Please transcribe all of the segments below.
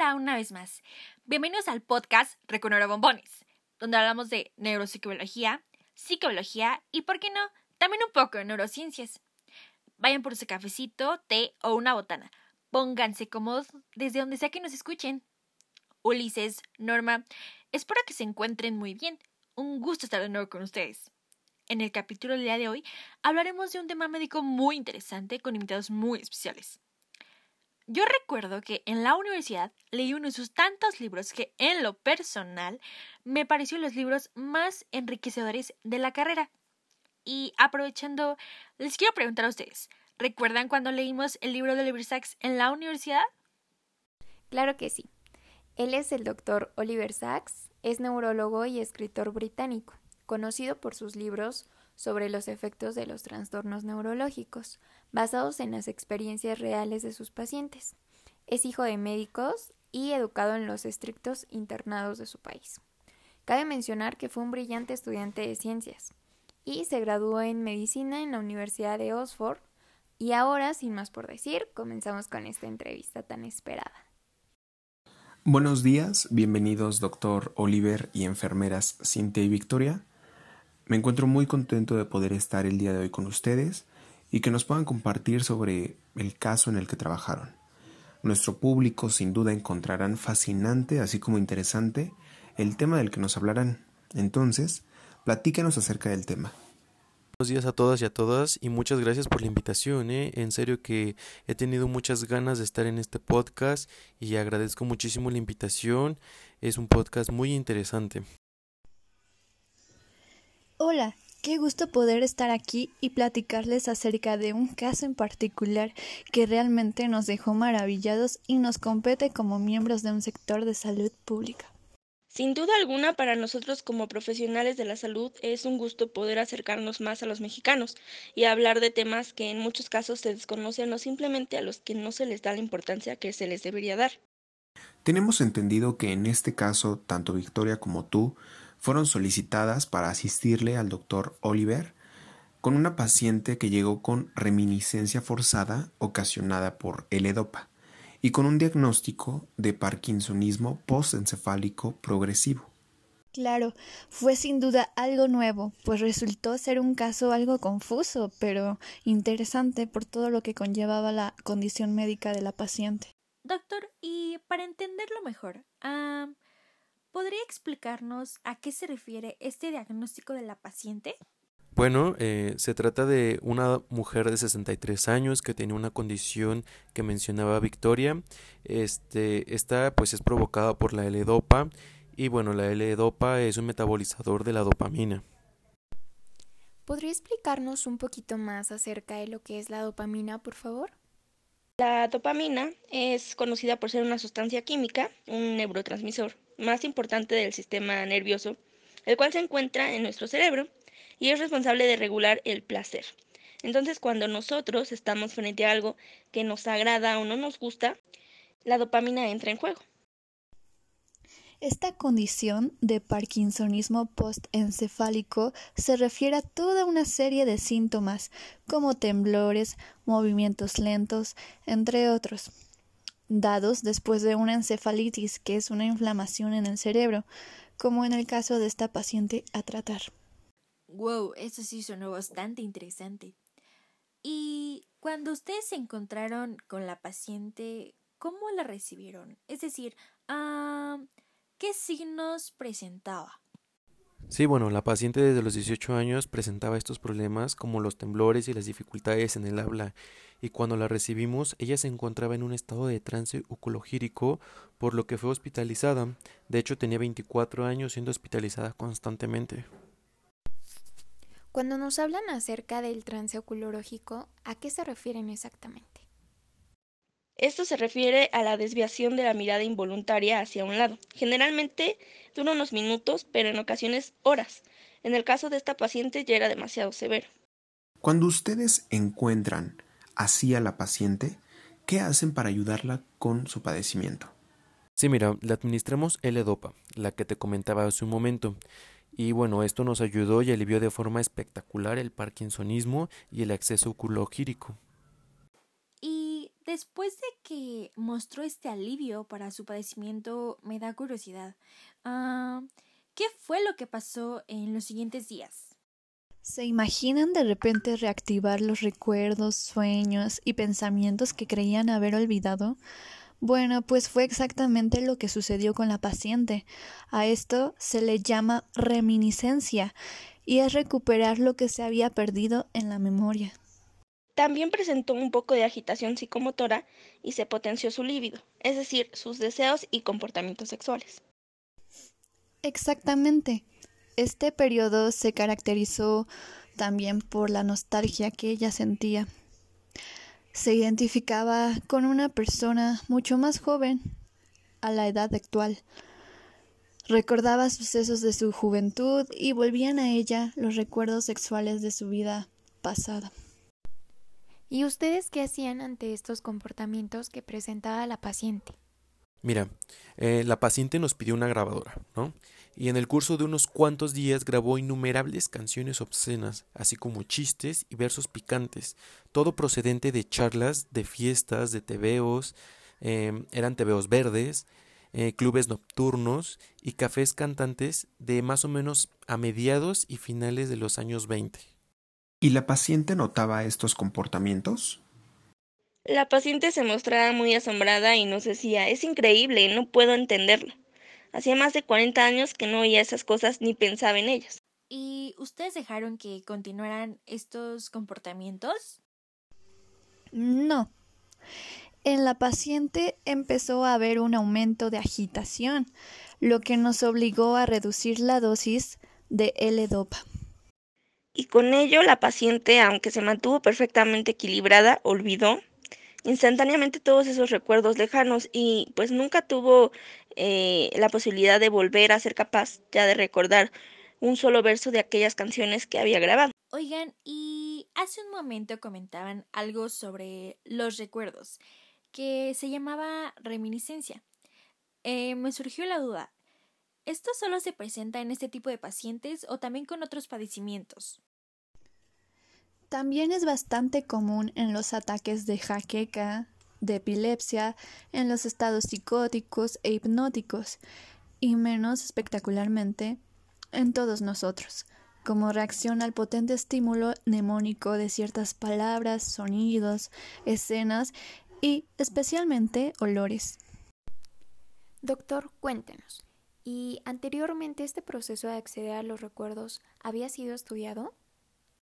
Una vez más. Bienvenidos al podcast Reconora Bombones, donde hablamos de neuropsicología, psicología y, por qué no, también un poco de neurociencias. Vayan por su cafecito, té o una botana. Pónganse cómodos desde donde sea que nos escuchen. Ulises, Norma, espero que se encuentren muy bien. Un gusto estar de nuevo con ustedes. En el capítulo del día de hoy hablaremos de un tema médico muy interesante con invitados muy especiales. Yo recuerdo que en la universidad leí uno de sus tantos libros que en lo personal me pareció los libros más enriquecedores de la carrera. Y aprovechando, les quiero preguntar a ustedes, ¿recuerdan cuando leímos el libro de Oliver Sacks en la universidad? Claro que sí. Él es el doctor Oliver Sacks, es neurólogo y escritor británico, conocido por sus libros sobre los efectos de los trastornos neurológicos, basados en las experiencias reales de sus pacientes. Es hijo de médicos y educado en los estrictos internados de su país. Cabe mencionar que fue un brillante estudiante de ciencias y se graduó en medicina en la Universidad de Oxford. Y ahora, sin más por decir, comenzamos con esta entrevista tan esperada. Buenos días, bienvenidos doctor Oliver y enfermeras Cintia y Victoria. Me encuentro muy contento de poder estar el día de hoy con ustedes y que nos puedan compartir sobre el caso en el que trabajaron. Nuestro público sin duda encontrarán fascinante, así como interesante, el tema del que nos hablarán. Entonces, platícanos acerca del tema. Buenos días a todas y a todas y muchas gracias por la invitación. ¿eh? En serio que he tenido muchas ganas de estar en este podcast y agradezco muchísimo la invitación. Es un podcast muy interesante. Hola, qué gusto poder estar aquí y platicarles acerca de un caso en particular que realmente nos dejó maravillados y nos compete como miembros de un sector de salud pública. Sin duda alguna, para nosotros como profesionales de la salud es un gusto poder acercarnos más a los mexicanos y hablar de temas que en muchos casos se desconocen o simplemente a los que no se les da la importancia que se les debería dar. Tenemos entendido que en este caso, tanto Victoria como tú fueron solicitadas para asistirle al doctor Oliver con una paciente que llegó con reminiscencia forzada ocasionada por el EDOPA y con un diagnóstico de parkinsonismo postencefálico progresivo. Claro, fue sin duda algo nuevo, pues resultó ser un caso algo confuso, pero interesante por todo lo que conllevaba la condición médica de la paciente. Doctor, y para entenderlo mejor, ah, ¿Podría explicarnos a qué se refiere este diagnóstico de la paciente? Bueno, eh, se trata de una mujer de 63 años que tiene una condición que mencionaba Victoria. Este, esta pues es provocada por la L-Dopa y bueno, la L-Dopa es un metabolizador de la dopamina. ¿Podría explicarnos un poquito más acerca de lo que es la dopamina, por favor? La dopamina es conocida por ser una sustancia química, un neurotransmisor más importante del sistema nervioso, el cual se encuentra en nuestro cerebro y es responsable de regular el placer. Entonces, cuando nosotros estamos frente a algo que nos agrada o no nos gusta, la dopamina entra en juego. Esta condición de parkinsonismo postencefálico se refiere a toda una serie de síntomas como temblores, movimientos lentos, entre otros, dados después de una encefalitis, que es una inflamación en el cerebro, como en el caso de esta paciente a tratar. Wow, eso sí sonó bastante interesante. Y cuando ustedes se encontraron con la paciente, ¿cómo la recibieron? Es decir, ah, ¿Qué signos presentaba? Sí, bueno, la paciente desde los 18 años presentaba estos problemas como los temblores y las dificultades en el habla y cuando la recibimos ella se encontraba en un estado de trance oculogírico por lo que fue hospitalizada. De hecho tenía 24 años siendo hospitalizada constantemente. Cuando nos hablan acerca del trance oculológico, ¿a qué se refieren exactamente? Esto se refiere a la desviación de la mirada involuntaria hacia un lado. Generalmente dura unos minutos, pero en ocasiones horas. En el caso de esta paciente ya era demasiado severo. Cuando ustedes encuentran así a la paciente, ¿qué hacen para ayudarla con su padecimiento? Sí, mira, le administramos L-Dopa, la que te comentaba hace un momento. Y bueno, esto nos ayudó y alivió de forma espectacular el parkinsonismo y el acceso oculogírico después de que mostró este alivio para su padecimiento, me da curiosidad. Ah, ¿Qué fue lo que pasó en los siguientes días? ¿Se imaginan de repente reactivar los recuerdos, sueños y pensamientos que creían haber olvidado? Bueno, pues fue exactamente lo que sucedió con la paciente. A esto se le llama reminiscencia y es recuperar lo que se había perdido en la memoria. También presentó un poco de agitación psicomotora y se potenció su líbido, es decir, sus deseos y comportamientos sexuales. Exactamente. Este periodo se caracterizó también por la nostalgia que ella sentía. Se identificaba con una persona mucho más joven a la edad actual. Recordaba sucesos de su juventud y volvían a ella los recuerdos sexuales de su vida pasada. ¿Y ustedes qué hacían ante estos comportamientos que presentaba la paciente? Mira, eh, la paciente nos pidió una grabadora, ¿no? Y en el curso de unos cuantos días grabó innumerables canciones obscenas, así como chistes y versos picantes, todo procedente de charlas, de fiestas, de tebeos, em, eran tebeos verdes, eh, clubes nocturnos y cafés cantantes de más o menos a mediados y finales de los años 20. ¿Y la paciente notaba estos comportamientos? La paciente se mostraba muy asombrada y nos decía, es increíble, no puedo entenderlo. Hacía más de 40 años que no oía esas cosas ni pensaba en ellas. ¿Y ustedes dejaron que continuaran estos comportamientos? No. En la paciente empezó a haber un aumento de agitación, lo que nos obligó a reducir la dosis de L-Dopa. Y con ello la paciente, aunque se mantuvo perfectamente equilibrada, olvidó instantáneamente todos esos recuerdos lejanos y pues nunca tuvo eh, la posibilidad de volver a ser capaz ya de recordar un solo verso de aquellas canciones que había grabado. Oigan, y hace un momento comentaban algo sobre los recuerdos, que se llamaba reminiscencia. Eh, me surgió la duda, ¿esto solo se presenta en este tipo de pacientes o también con otros padecimientos? También es bastante común en los ataques de jaqueca, de epilepsia, en los estados psicóticos e hipnóticos, y menos espectacularmente en todos nosotros, como reacción al potente estímulo mnemónico de ciertas palabras, sonidos, escenas y especialmente olores. Doctor, cuéntenos. ¿Y anteriormente este proceso de acceder a los recuerdos había sido estudiado?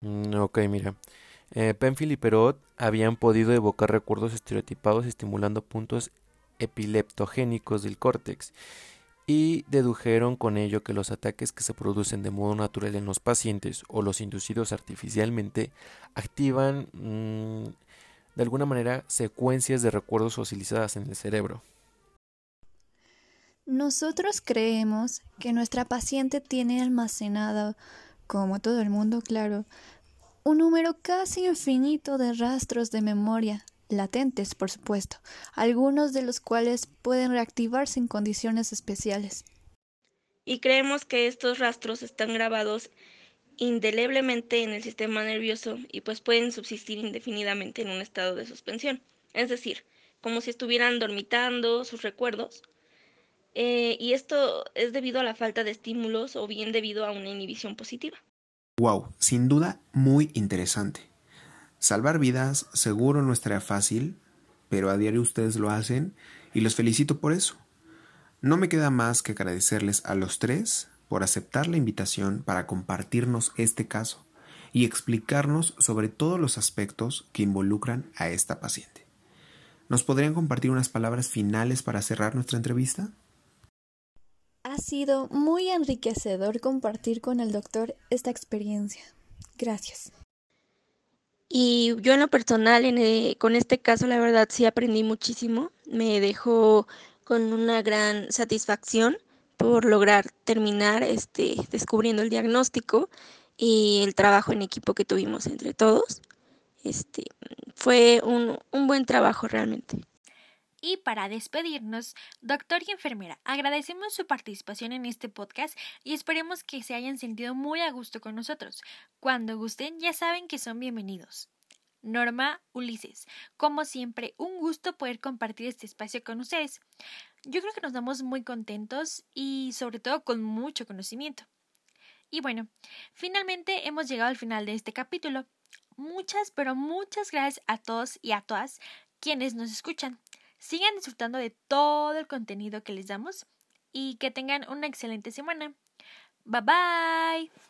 Mm, ok, mira. Eh, Penfield y Perot habían podido evocar recuerdos estereotipados estimulando puntos epileptogénicos del córtex y dedujeron con ello que los ataques que se producen de modo natural en los pacientes o los inducidos artificialmente activan mm, de alguna manera secuencias de recuerdos fosilizadas en el cerebro. Nosotros creemos que nuestra paciente tiene almacenado como todo el mundo, claro, un número casi infinito de rastros de memoria, latentes, por supuesto, algunos de los cuales pueden reactivarse en condiciones especiales. Y creemos que estos rastros están grabados indeleblemente en el sistema nervioso y pues pueden subsistir indefinidamente en un estado de suspensión, es decir, como si estuvieran dormitando sus recuerdos. Eh, y esto es debido a la falta de estímulos o bien debido a una inhibición positiva. Wow, sin duda muy interesante. Salvar vidas seguro no estaría fácil, pero a diario ustedes lo hacen y los felicito por eso. No me queda más que agradecerles a los tres por aceptar la invitación para compartirnos este caso y explicarnos sobre todos los aspectos que involucran a esta paciente. ¿Nos podrían compartir unas palabras finales para cerrar nuestra entrevista? Ha sido muy enriquecedor compartir con el doctor esta experiencia. Gracias. Y yo en lo personal, en con este caso, la verdad sí aprendí muchísimo. Me dejó con una gran satisfacción por lograr terminar este, descubriendo el diagnóstico y el trabajo en equipo que tuvimos entre todos. Este, fue un, un buen trabajo realmente. Y para despedirnos, doctor y enfermera, agradecemos su participación en este podcast y esperemos que se hayan sentido muy a gusto con nosotros. Cuando gusten, ya saben que son bienvenidos. Norma Ulises. Como siempre, un gusto poder compartir este espacio con ustedes. Yo creo que nos damos muy contentos y sobre todo con mucho conocimiento. Y bueno, finalmente hemos llegado al final de este capítulo. Muchas, pero muchas gracias a todos y a todas quienes nos escuchan. Sigan disfrutando de todo el contenido que les damos y que tengan una excelente semana. Bye bye.